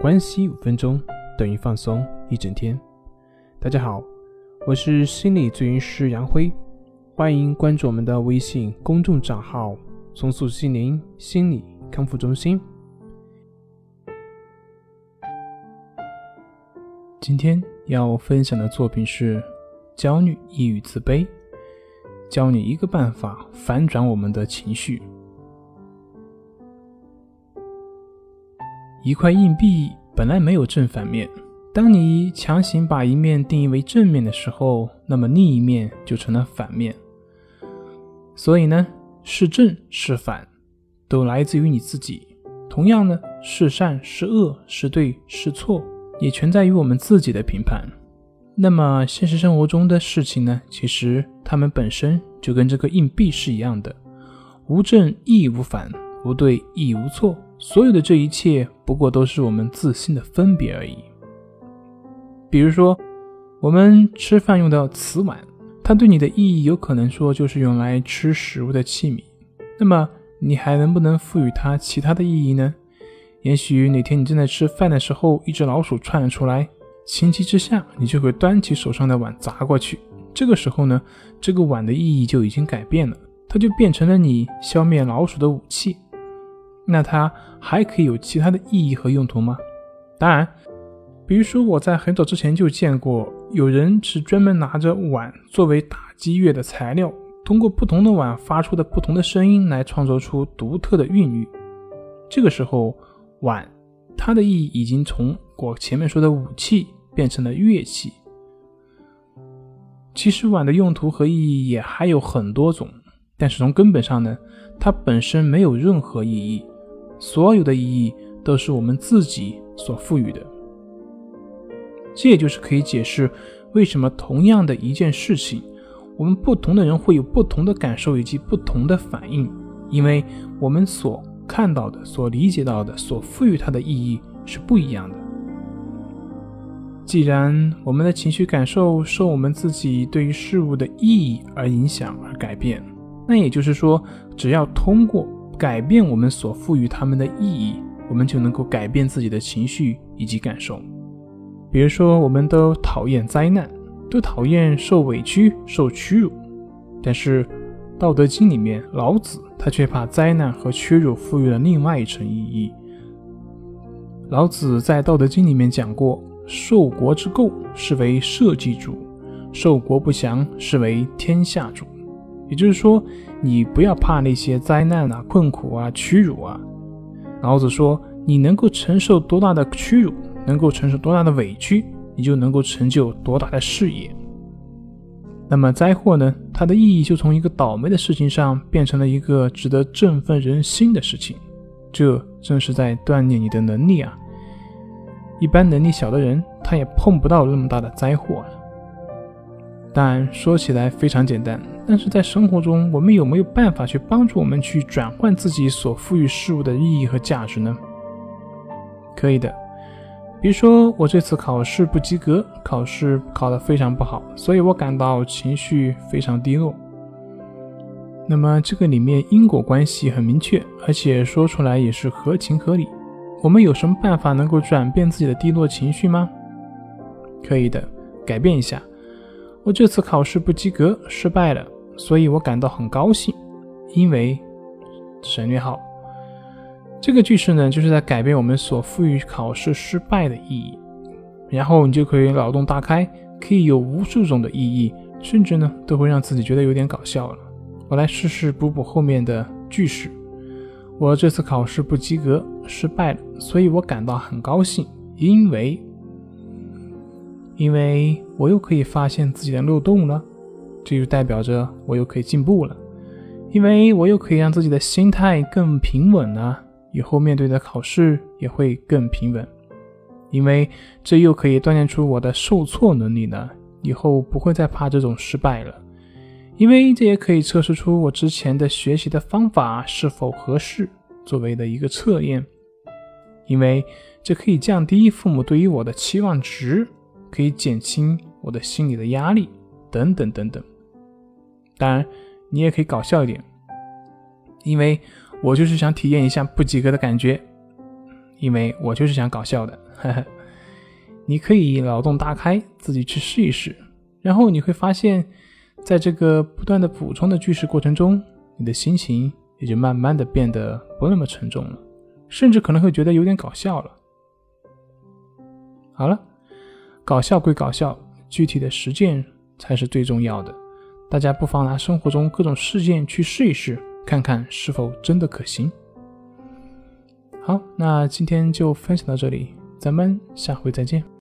关系五分钟等于放松一整天。大家好，我是心理咨询师杨辉，欢迎关注我们的微信公众账号“重塑心灵心理康复中心”。今天要分享的作品是：焦虑、抑郁、自卑，教你一个办法反转我们的情绪。一块硬币本来没有正反面，当你强行把一面定义为正面的时候，那么另一面就成了反面。所以呢，是正是反，都来自于你自己。同样呢，是善是恶是对是错，也全在于我们自己的评判。那么现实生活中的事情呢，其实它们本身就跟这个硬币是一样的，无正亦无反，无对亦无错。所有的这一切，不过都是我们自信的分别而已。比如说，我们吃饭用的瓷碗，它对你的意义有可能说就是用来吃食物的器皿。那么，你还能不能赋予它其他的意义呢？也许哪天你正在吃饭的时候，一只老鼠窜了出来，情急之下，你就会端起手上的碗砸过去。这个时候呢，这个碗的意义就已经改变了，它就变成了你消灭老鼠的武器。那它还可以有其他的意义和用途吗？当然，比如说我在很早之前就见过有人是专门拿着碗作为打击乐的材料，通过不同的碗发出的不同的声音来创作出独特的韵律。这个时候，碗它的意义已经从我前面说的武器变成了乐器。其实碗的用途和意义也还有很多种，但是从根本上呢，它本身没有任何意义。所有的意义都是我们自己所赋予的，这也就是可以解释为什么同样的一件事情，我们不同的人会有不同的感受以及不同的反应，因为我们所看到的、所理解到的、所赋予它的意义是不一样的。既然我们的情绪感受受我们自己对于事物的意义而影响而改变，那也就是说，只要通过。改变我们所赋予他们的意义，我们就能够改变自己的情绪以及感受。比如说，我们都讨厌灾难，都讨厌受委屈、受屈辱，但是《道德经》里面，老子他却把灾难和屈辱赋予了另外一层意义。老子在《道德经》里面讲过：“受国之垢，是为社稷主；受国不祥，是为天下主。”也就是说，你不要怕那些灾难啊、困苦啊、屈辱啊。老子说，你能够承受多大的屈辱，能够承受多大的委屈，你就能够成就多大的事业。那么灾祸呢？它的意义就从一个倒霉的事情上，变成了一个值得振奋人心的事情。这正是在锻炼你的能力啊！一般能力小的人，他也碰不到那么大的灾祸。但说起来非常简单，但是在生活中，我们有没有办法去帮助我们去转换自己所赋予事物的意义和价值呢？可以的，比如说我这次考试不及格，考试考得非常不好，所以我感到情绪非常低落。那么这个里面因果关系很明确，而且说出来也是合情合理。我们有什么办法能够转变自己的低落情绪吗？可以的，改变一下。我这次考试不及格，失败了，所以我感到很高兴，因为省略号这个句式呢，就是在改变我们所赋予考试失败的意义，然后你就可以脑洞大开，可以有无数种的意义，甚至呢都会让自己觉得有点搞笑了。我来试试补补后面的句式。我这次考试不及格，失败了，所以我感到很高兴，因为。因为我又可以发现自己的漏洞了，这就代表着我又可以进步了。因为我又可以让自己的心态更平稳了，以后面对的考试也会更平稳。因为这又可以锻炼出我的受挫能力呢，以后不会再怕这种失败了。因为这也可以测试出我之前的学习的方法是否合适，作为的一个测验。因为这可以降低父母对于我的期望值。可以减轻我的心理的压力，等等等等。当然，你也可以搞笑一点，因为我就是想体验一下不及格的感觉。因为我就是想搞笑的。你可以脑洞大开，自己去试一试，然后你会发现，在这个不断的补充的句式过程中，你的心情也就慢慢的变得不那么沉重了，甚至可能会觉得有点搞笑了。好了，搞笑归搞笑，具体的实践才是最重要的。大家不妨拿生活中各种事件去试一试，看看是否真的可行。好，那今天就分享到这里，咱们下回再见。